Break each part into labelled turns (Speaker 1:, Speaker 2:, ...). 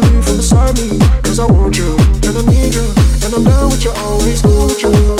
Speaker 1: believe inside me, cause I want you, and I need you, and I'm down with you always, cool with you.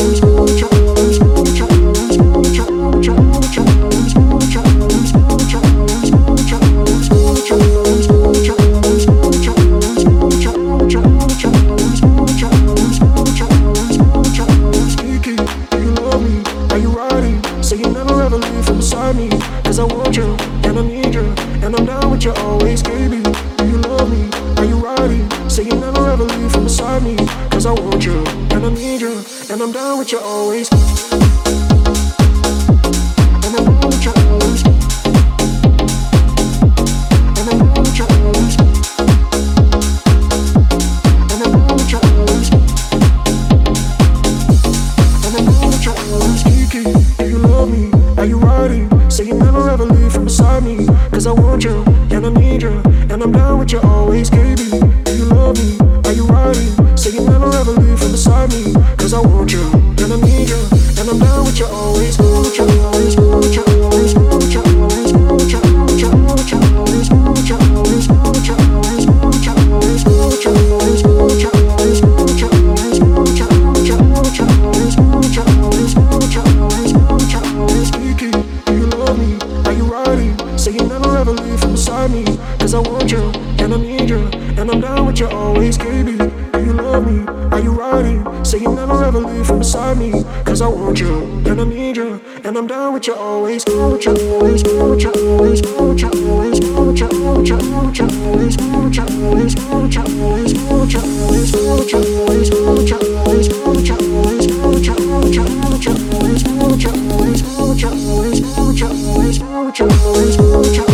Speaker 1: mucho, mucho, mucho,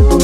Speaker 1: mucho.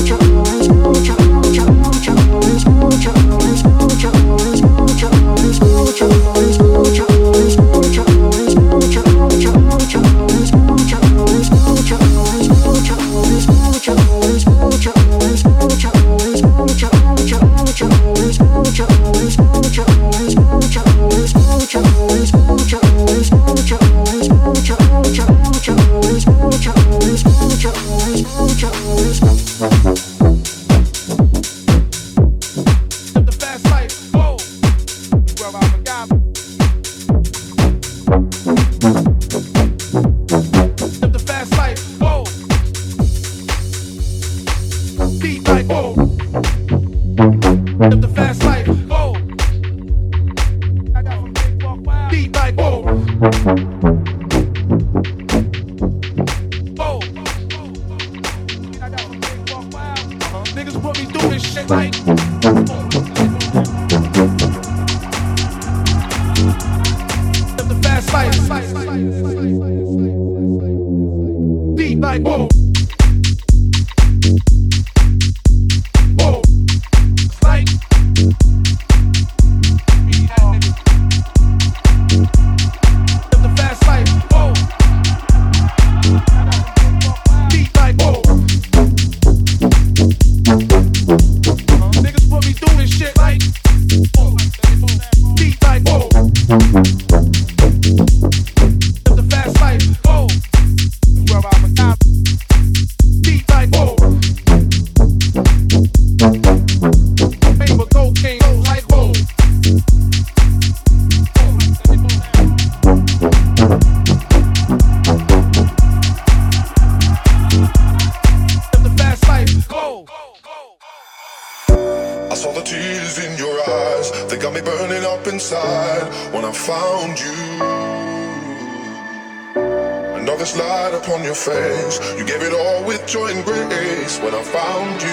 Speaker 1: face. You gave it all with joy and grace when I found you.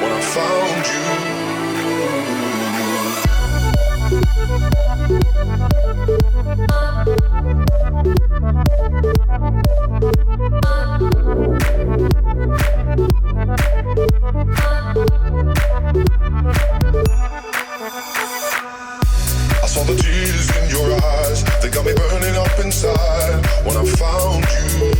Speaker 1: When I found
Speaker 2: you the tears in your eyes, they got me burning up inside. When I found you.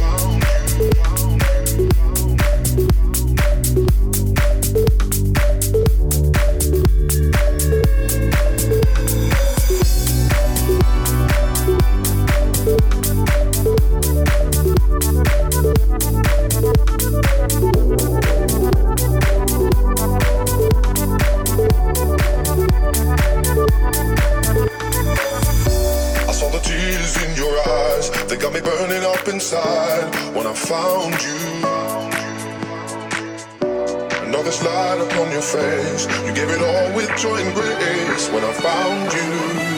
Speaker 2: face. You gave it all with joy and grace when I found you.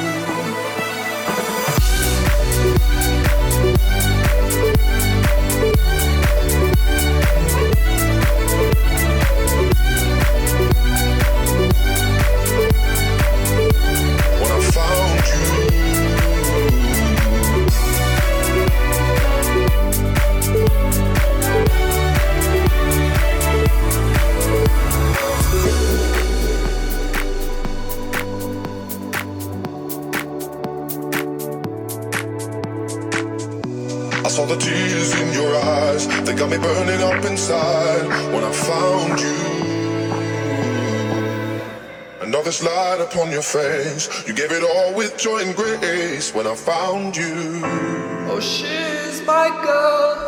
Speaker 2: lavish light upon your face. You gave it all with joy and grace when I found you.
Speaker 3: Oh, she's my girl.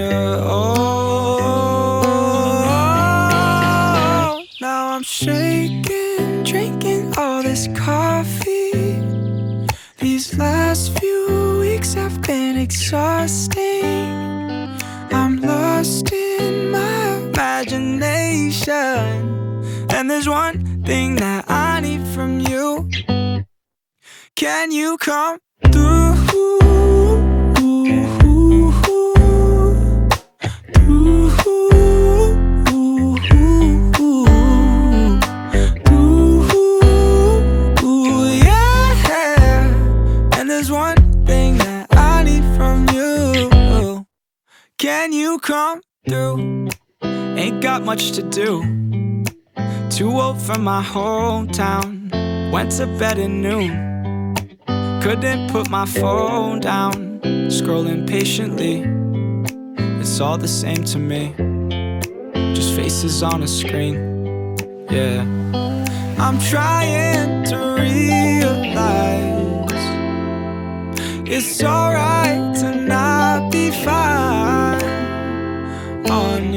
Speaker 4: own. Oh, now I'm shaking, drinking all this coffee. These last few weeks have been exhausting. I'm lost in my imagination. And there's one thing that I need from you. Can you come come through? Ain't got much to do. Too old for my hometown. Went to bed at noon. Couldn't put my phone down. Scrolling patiently. It's all the same to me. Just faces on a screen. Yeah. I'm trying to realize it's alright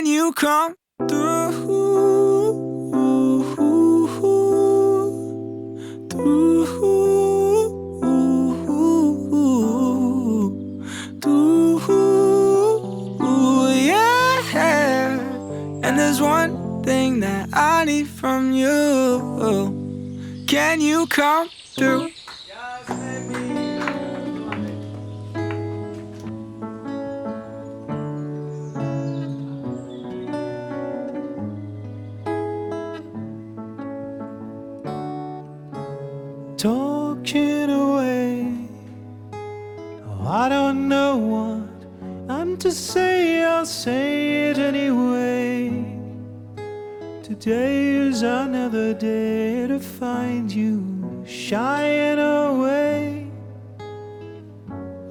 Speaker 4: Can you come through? Yeah. And there's one thing that I need from you. Can you come through?
Speaker 5: Talking away. Oh, I don't know what I'm to say, I'll say it anyway. Today is another day to find you shying away.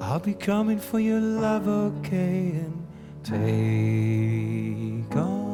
Speaker 5: I'll be coming for your love, okay, and take on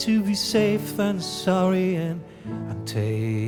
Speaker 5: to be safe than sorry, and, and take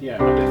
Speaker 5: Yeah.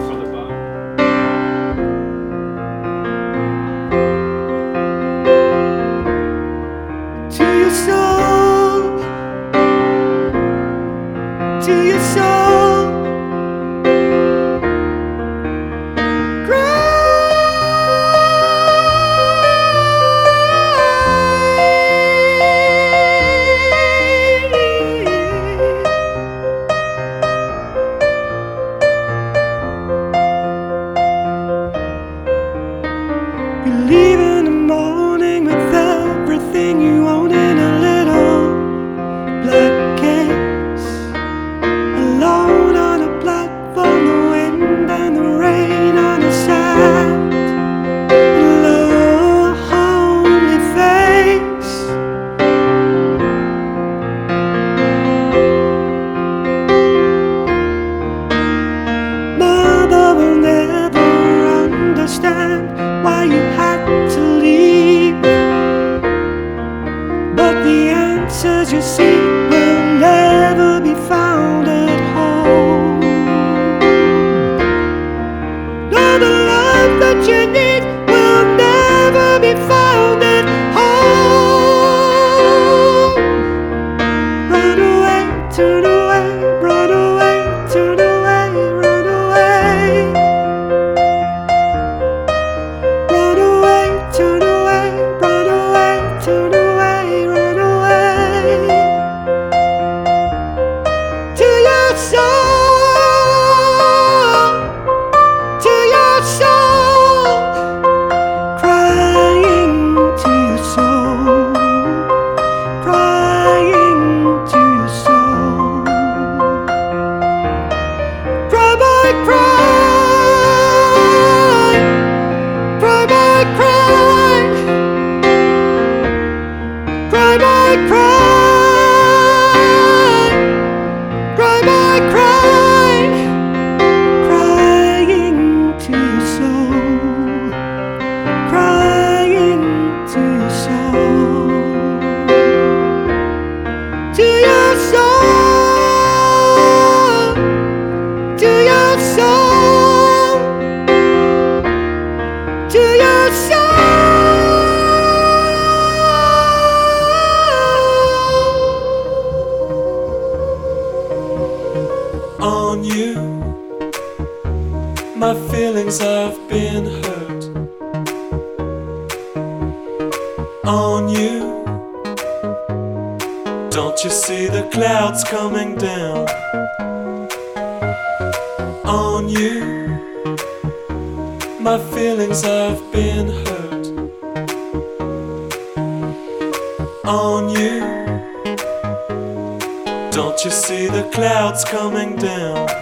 Speaker 6: my feelings have been hurt on you. Don't you see the clouds coming down on you? My feelings have been hurt on you. Don't you see the clouds coming down?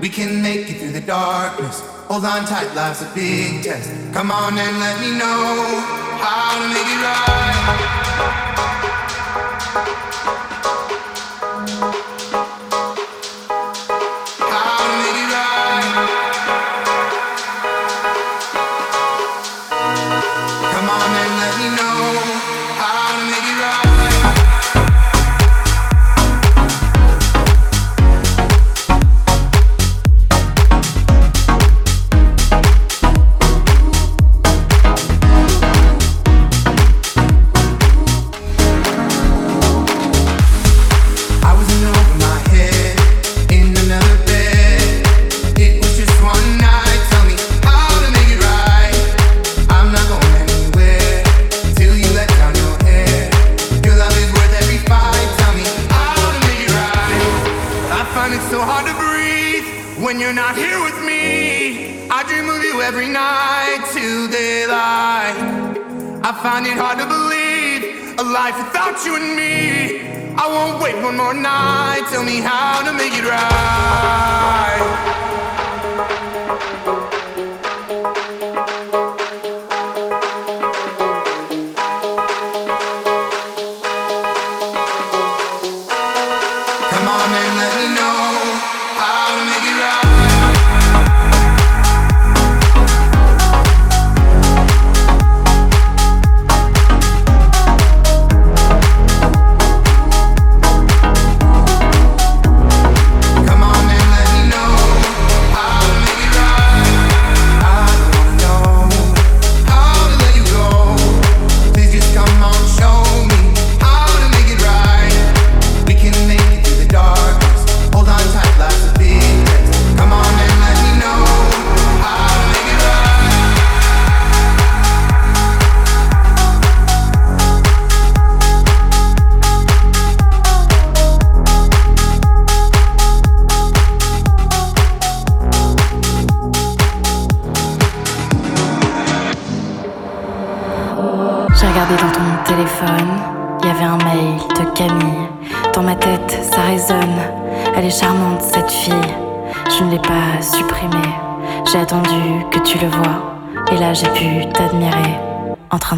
Speaker 7: We can make it through the darkness. Hold on tight, life's a big test. Come on and let me know how to make it right. life without you and me. I won't wait one more night. Tell me how to make it right.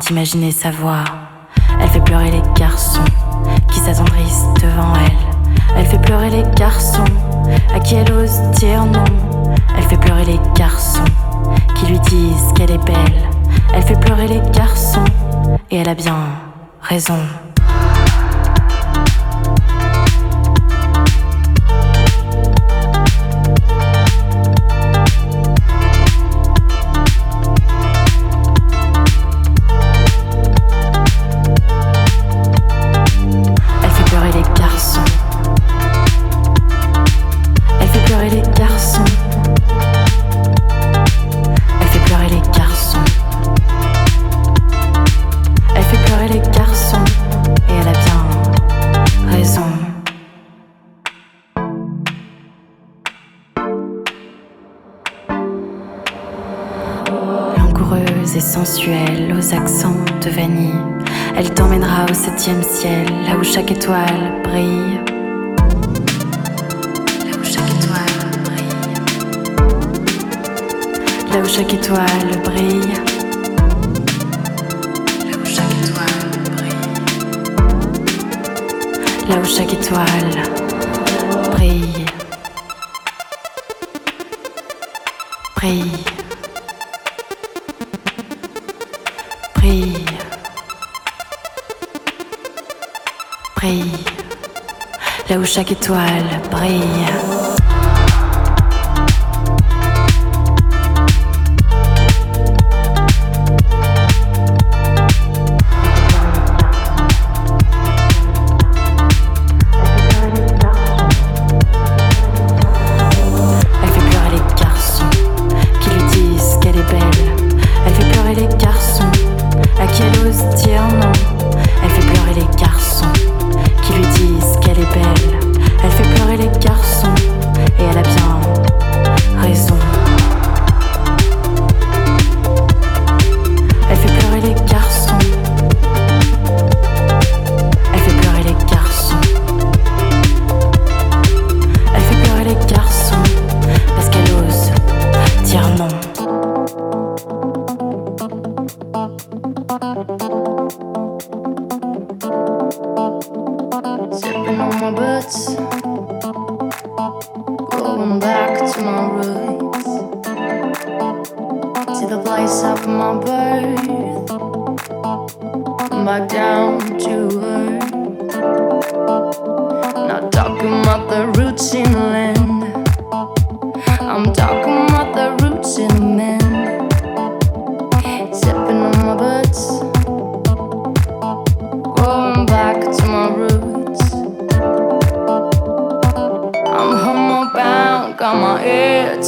Speaker 8: d'imaginer sa voix. Elle fait pleurer les garçons qui s'attendrissent devant elle. Elle fait pleurer les garçons à qui elle ose dire non. Elle fait pleurer les garçons qui lui disent qu'elle est belle. Elle fait pleurer les garçons et elle a bien raison. là où chaque étoile brille. Là où chaque étoile brille. Là où chaque étoile brille. Brille. Brille. Brille. Là où chaque étoile brille.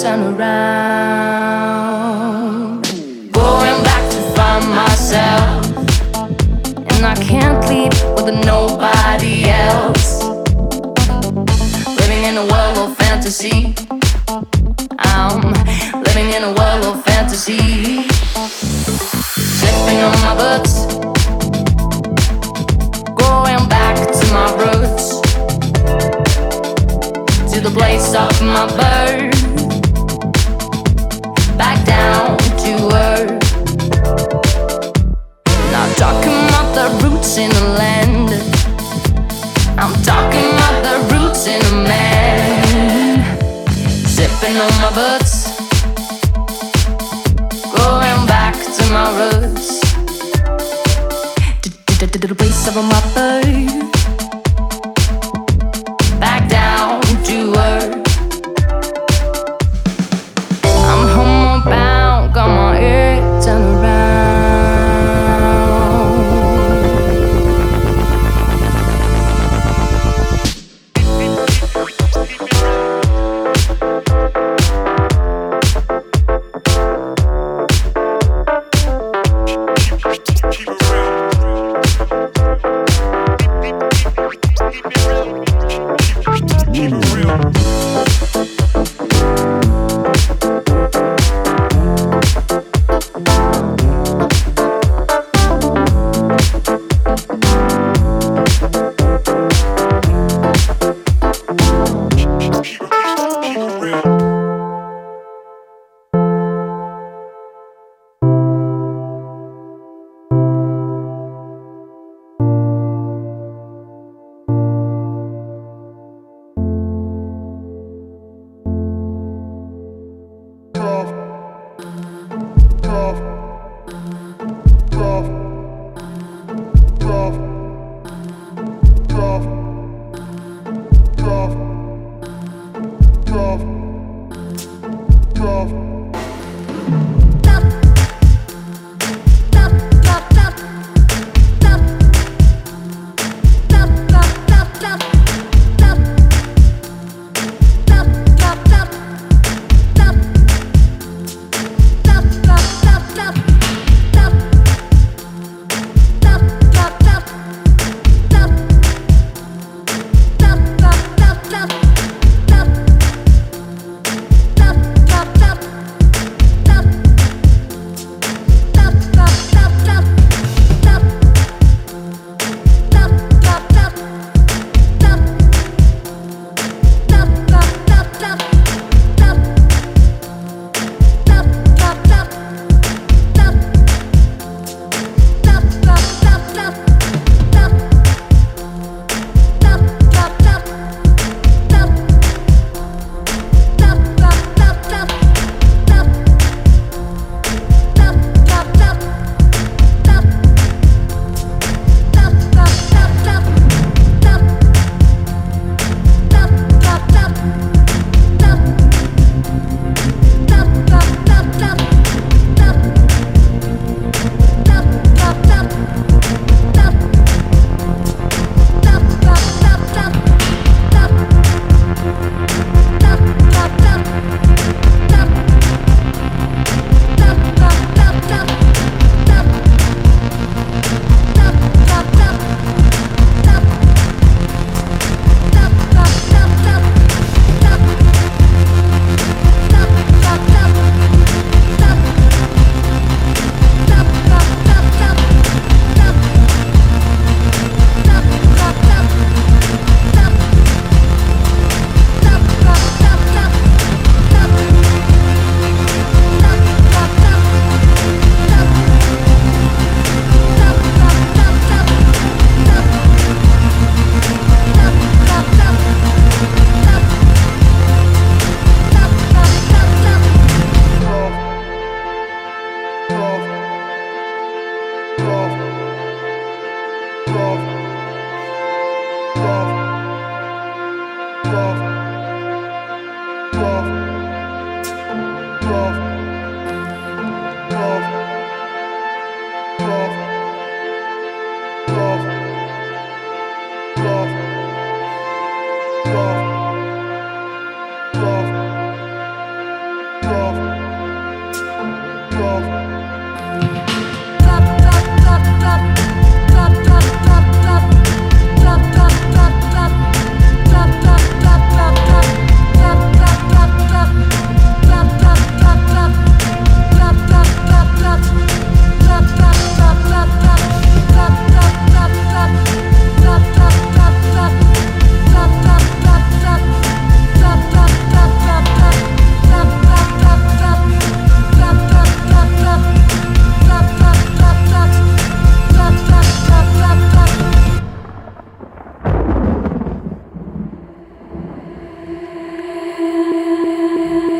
Speaker 9: Turned around. Going back to find myself. And I can't leave with nobody else. Living in a world of fantasy. I'm living in a world of fantasy. Slipping on my boots. Going back to my roots. To the place of my birth. To earth. Not talking about the roots in the land. I'm talking about the roots in a man. Sipping on my butts. Going back to my roots. The place of my.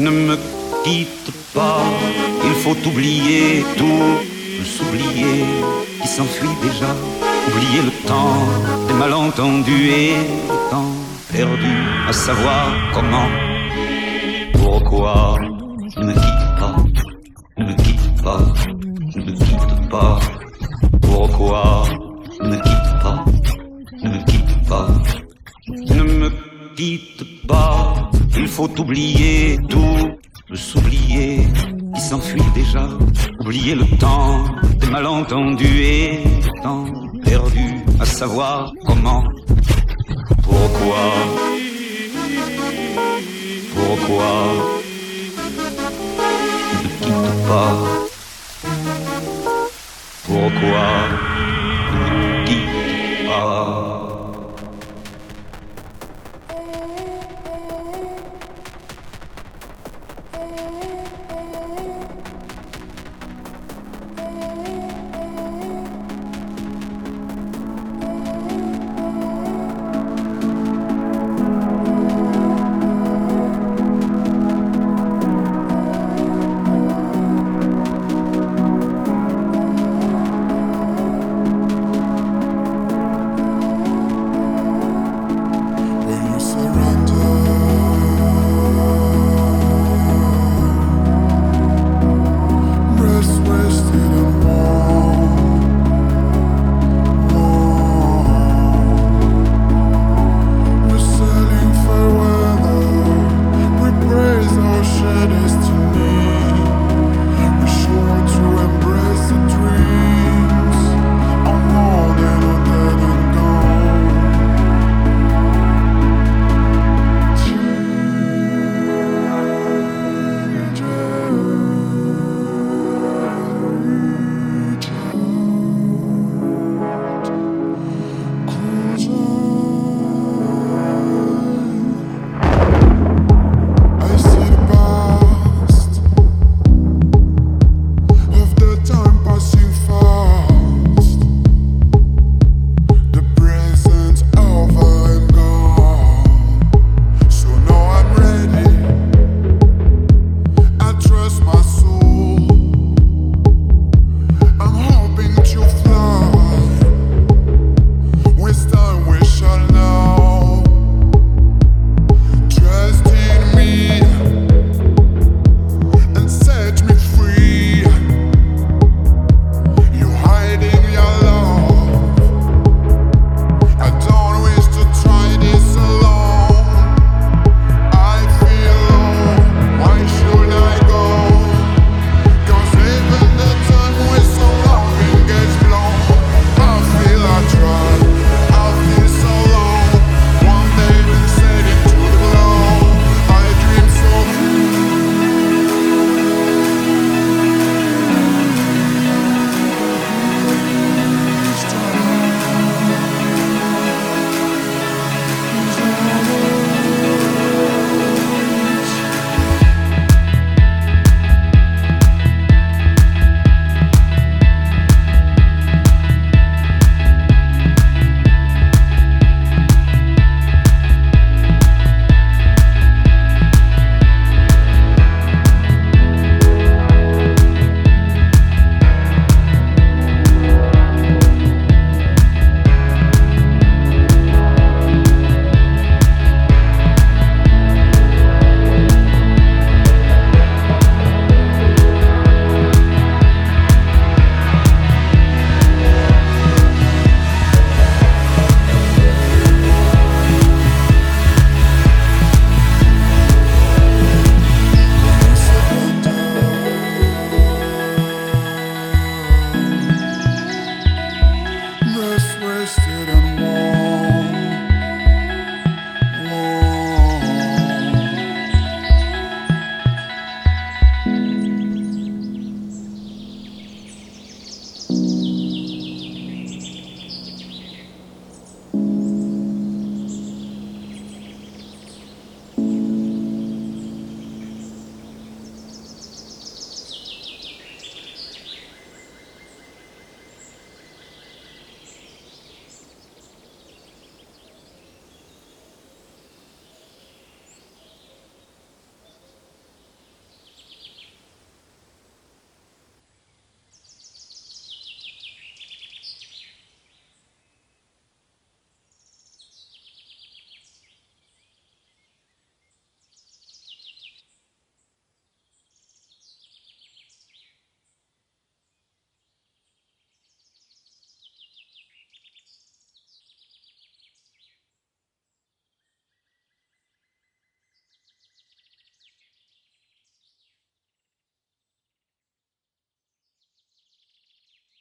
Speaker 10: ne me quitte pas, il faut oublier tout, s'oublier qui s'enfuit déjà, oublier le temps des malentendus et le temps perdu à savoir comment, pourquoi.